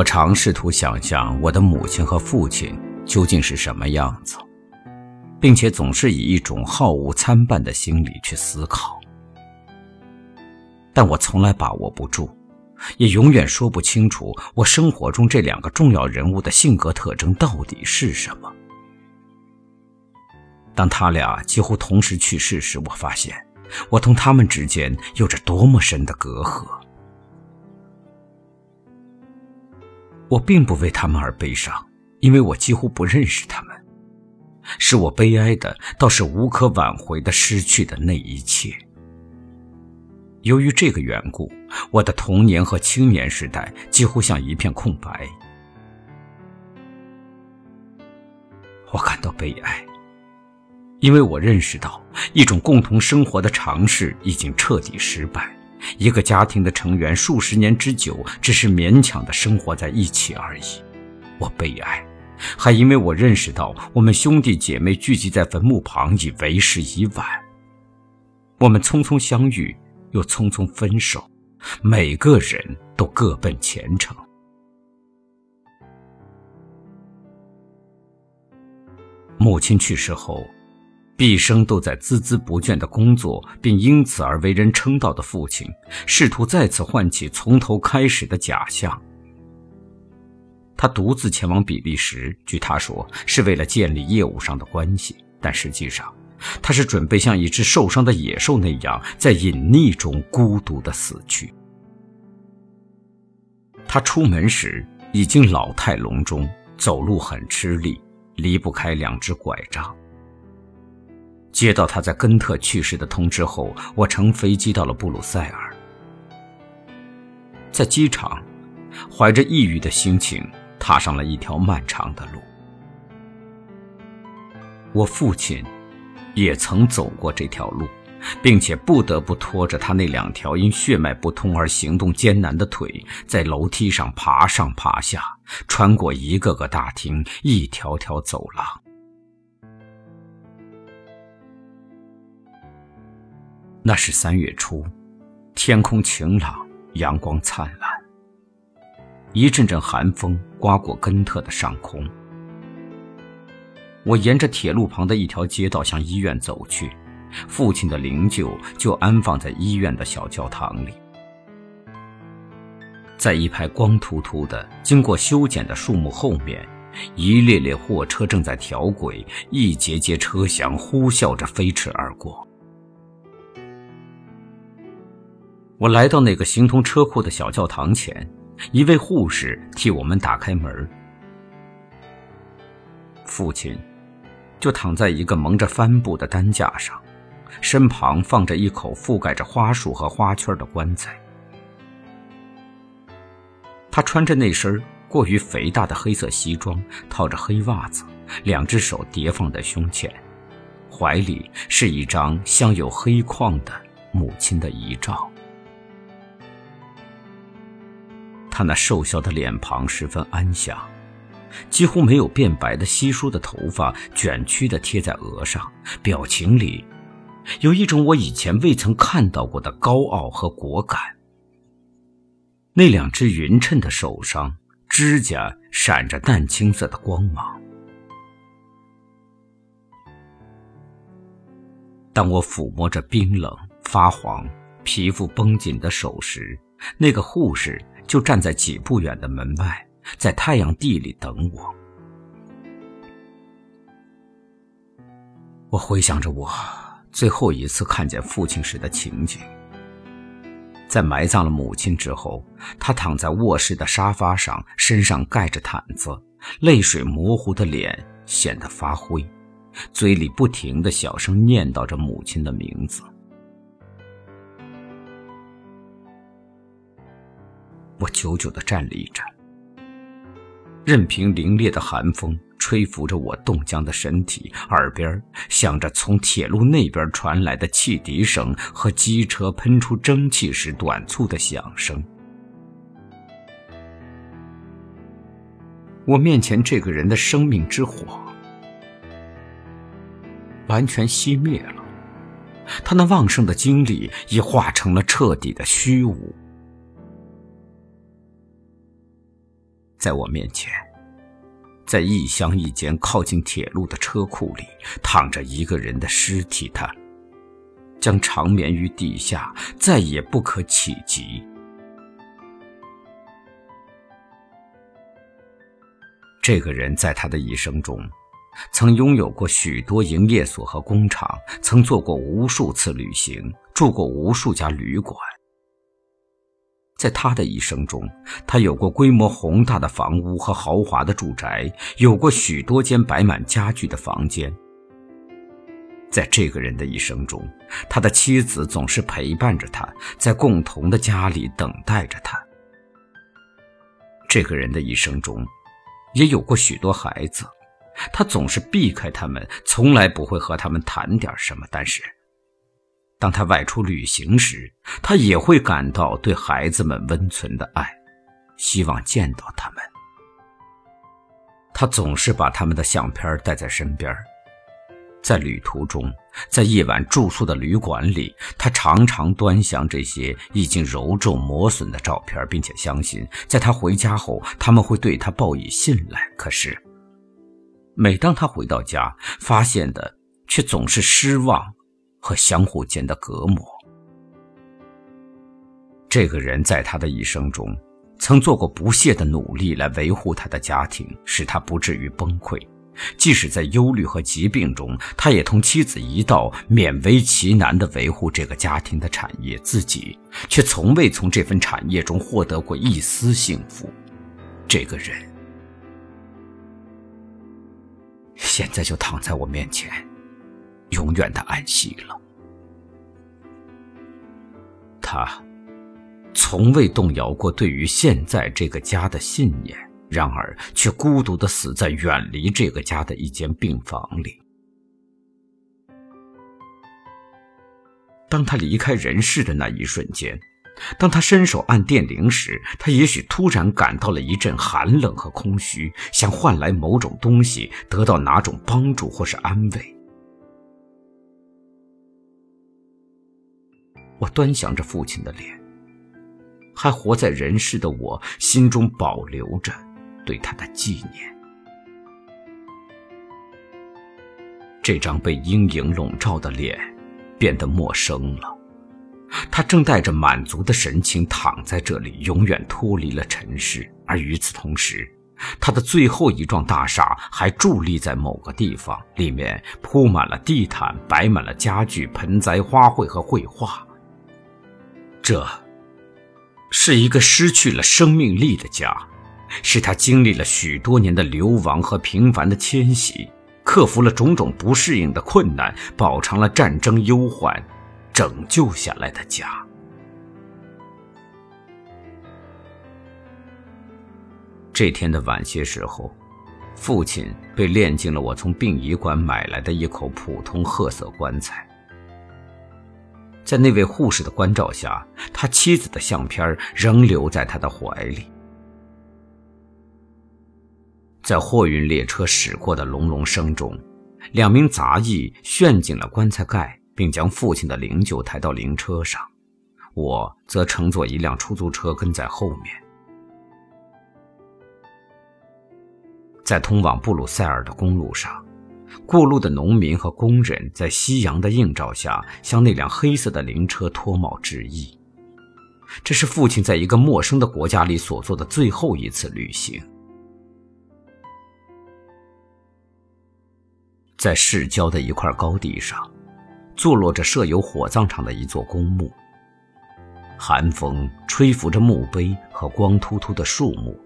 我常试图想象我的母亲和父亲究竟是什么样子，并且总是以一种好恶参半的心理去思考，但我从来把握不住，也永远说不清楚我生活中这两个重要人物的性格特征到底是什么。当他俩几乎同时去世时，我发现我同他们之间有着多么深的隔阂。我并不为他们而悲伤，因为我几乎不认识他们。使我悲哀的，倒是无可挽回的失去的那一切。由于这个缘故，我的童年和青年时代几乎像一片空白。我感到悲哀，因为我认识到一种共同生活的尝试已经彻底失败。一个家庭的成员数十年之久，只是勉强的生活在一起而已。我悲哀，还因为我认识到我们兄弟姐妹聚集在坟墓旁已为时已晚。我们匆匆相遇，又匆匆分手，每个人都各奔前程。母亲去世后。毕生都在孜孜不倦的工作，并因此而为人称道的父亲，试图再次唤起从头开始的假象。他独自前往比利时，据他说是为了建立业务上的关系，但实际上，他是准备像一只受伤的野兽那样，在隐匿中孤独的死去。他出门时已经老态龙钟，走路很吃力，离不开两只拐杖。接到他在根特去世的通知后，我乘飞机到了布鲁塞尔。在机场，怀着抑郁的心情，踏上了一条漫长的路。我父亲也曾走过这条路，并且不得不拖着他那两条因血脉不通而行动艰难的腿，在楼梯上爬上爬下，穿过一个个大厅，一条条走廊。那是三月初，天空晴朗，阳光灿烂。一阵阵寒风刮过根特的上空。我沿着铁路旁的一条街道向医院走去，父亲的灵柩就安放在医院的小教堂里。在一排光秃秃的、经过修剪的树木后面，一列列货车正在调轨，一节节车厢呼啸着飞驰而过。我来到那个形同车库的小教堂前，一位护士替我们打开门。父亲就躺在一个蒙着帆布的担架上，身旁放着一口覆盖着花束和花圈的棺材。他穿着那身过于肥大的黑色西装，套着黑袜子，两只手叠放在胸前，怀里是一张镶有黑框的母亲的遗照。他那瘦削的脸庞十分安详，几乎没有变白的稀疏的头发卷曲的贴在额上，表情里有一种我以前未曾看到过的高傲和果敢。那两只匀称的手上，指甲闪着淡青色的光芒。当我抚摸着冰冷、发黄、皮肤绷紧的手时，那个护士。就站在几步远的门外，在太阳地里等我。我回想着我最后一次看见父亲时的情景。在埋葬了母亲之后，他躺在卧室的沙发上，身上盖着毯子，泪水模糊的脸显得发灰，嘴里不停的小声念叨着母亲的名字。我久久地站立着，任凭凛冽的寒风吹拂着我冻僵的身体，耳边响着从铁路那边传来的汽笛声和机车喷出蒸汽时短促的响声。我面前这个人的生命之火完全熄灭了，他那旺盛的精力已化成了彻底的虚无。在我面前，在一厢一间靠近铁路的车库里，躺着一个人的尸体。他将长眠于地下，再也不可企及。这个人在他的一生中，曾拥有过许多营业所和工厂，曾做过无数次旅行，住过无数家旅馆。在他的一生中，他有过规模宏大的房屋和豪华的住宅，有过许多间摆满家具的房间。在这个人的一生中，他的妻子总是陪伴着他，在共同的家里等待着他。这个人的一生中。也有过许多孩子，他总是避开他们，从来不会和他们谈点什么。但是，当他外出旅行时，他也会感到对孩子们温存的爱，希望见到他们。他总是把他们的相片带在身边。在旅途中，在夜晚住宿的旅馆里，他常常端详这些已经揉皱磨损的照片，并且相信，在他回家后，他们会对他报以信赖。可是，每当他回到家，发现的却总是失望和相互间的隔膜。这个人在他的一生中，曾做过不懈的努力来维护他的家庭，使他不至于崩溃。即使在忧虑和疾病中，他也同妻子一道勉为其难地维护这个家庭的产业，自己却从未从这份产业中获得过一丝幸福。这个人现在就躺在我面前，永远的安息了。他从未动摇过对于现在这个家的信念。然而，却孤独的死在远离这个家的一间病房里。当他离开人世的那一瞬间，当他伸手按电铃时，他也许突然感到了一阵寒冷和空虚，想换来某种东西，得到哪种帮助或是安慰。我端详着父亲的脸，还活在人世的我心中保留着。对他的纪念，这张被阴影笼罩的脸变得陌生了。他正带着满足的神情躺在这里，永远脱离了尘世。而与此同时，他的最后一幢大厦还伫立在某个地方，里面铺满了地毯，摆满了家具、盆栽、花卉和绘画。这是一个失去了生命力的家。是他经历了许多年的流亡和频繁的迁徙，克服了种种不适应的困难，饱尝了战争忧患，拯救下来的家。这天的晚些时候，父亲被殓进了我从殡仪馆买来的一口普通褐色棺材。在那位护士的关照下，他妻子的相片仍留在他的怀里。在货运列车驶过的隆隆声中，两名杂役旋紧了棺材盖，并将父亲的灵柩抬到灵车上。我则乘坐一辆出租车跟在后面。在通往布鲁塞尔的公路上，过路的农民和工人在夕阳的映照下，向那辆黑色的灵车脱帽致意。这是父亲在一个陌生的国家里所做的最后一次旅行。在市郊的一块高地上，坐落着设有火葬场的一座公墓。寒风吹拂着墓碑和光秃秃的树木。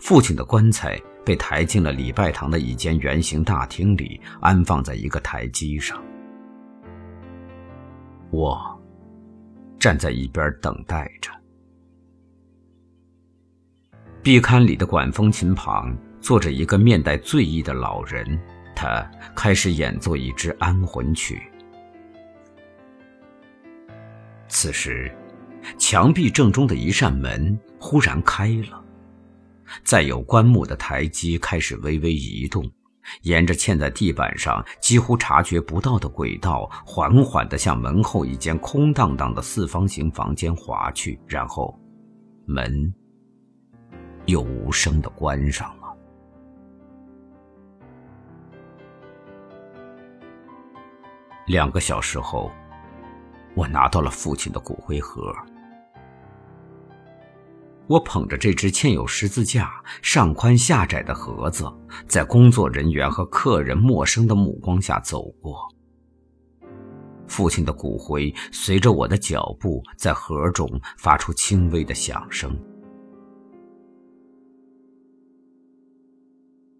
父亲的棺材被抬进了礼拜堂的一间圆形大厅里，安放在一个台基上。我站在一边等待着。壁龛里的管风琴旁坐着一个面带醉意的老人。他开始演奏一支安魂曲。此时，墙壁正中的一扇门忽然开了，载有棺木的台基开始微微移动，沿着嵌在地板上几乎察觉不到的轨道，缓缓地向门后一间空荡荡的四方形房间滑去，然后，门又无声的关上了。两个小时后，我拿到了父亲的骨灰盒。我捧着这只嵌有十字架、上宽下窄的盒子，在工作人员和客人陌生的目光下走过。父亲的骨灰随着我的脚步在盒中发出轻微的响声。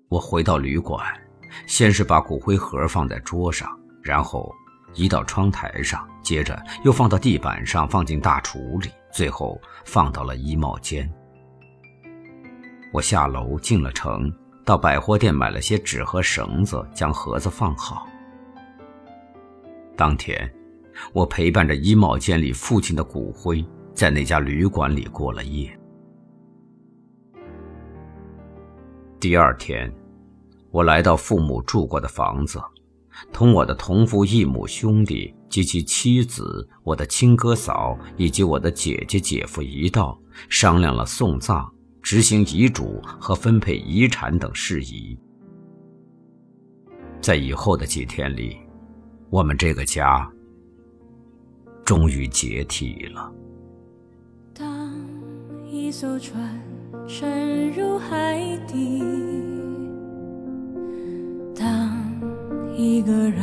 我回到旅馆，先是把骨灰盒放在桌上，然后移到窗台上，接着又放到地板上，放进大橱里。最后放到了衣帽间。我下楼进了城，到百货店买了些纸和绳子，将盒子放好。当天，我陪伴着衣帽间里父亲的骨灰，在那家旅馆里过了夜。第二天，我来到父母住过的房子。同我的同父异母兄弟及其妻子、我的亲哥嫂以及我的姐姐、姐夫一道商量了送葬、执行遗嘱和分配遗产等事宜。在以后的几天里，我们这个家终于解体了。当一艘船沉入海底。当一个人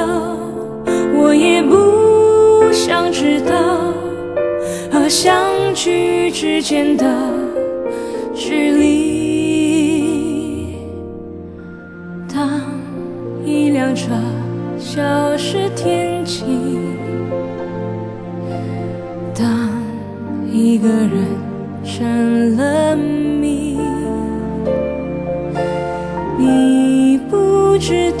相聚之间的距离。当一辆车消失天际，当一个人。成了谜，你不知道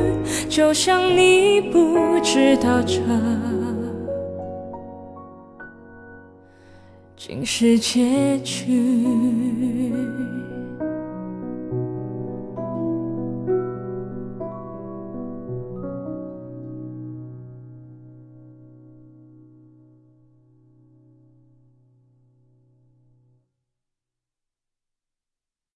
就像你不。知道这竟是结局。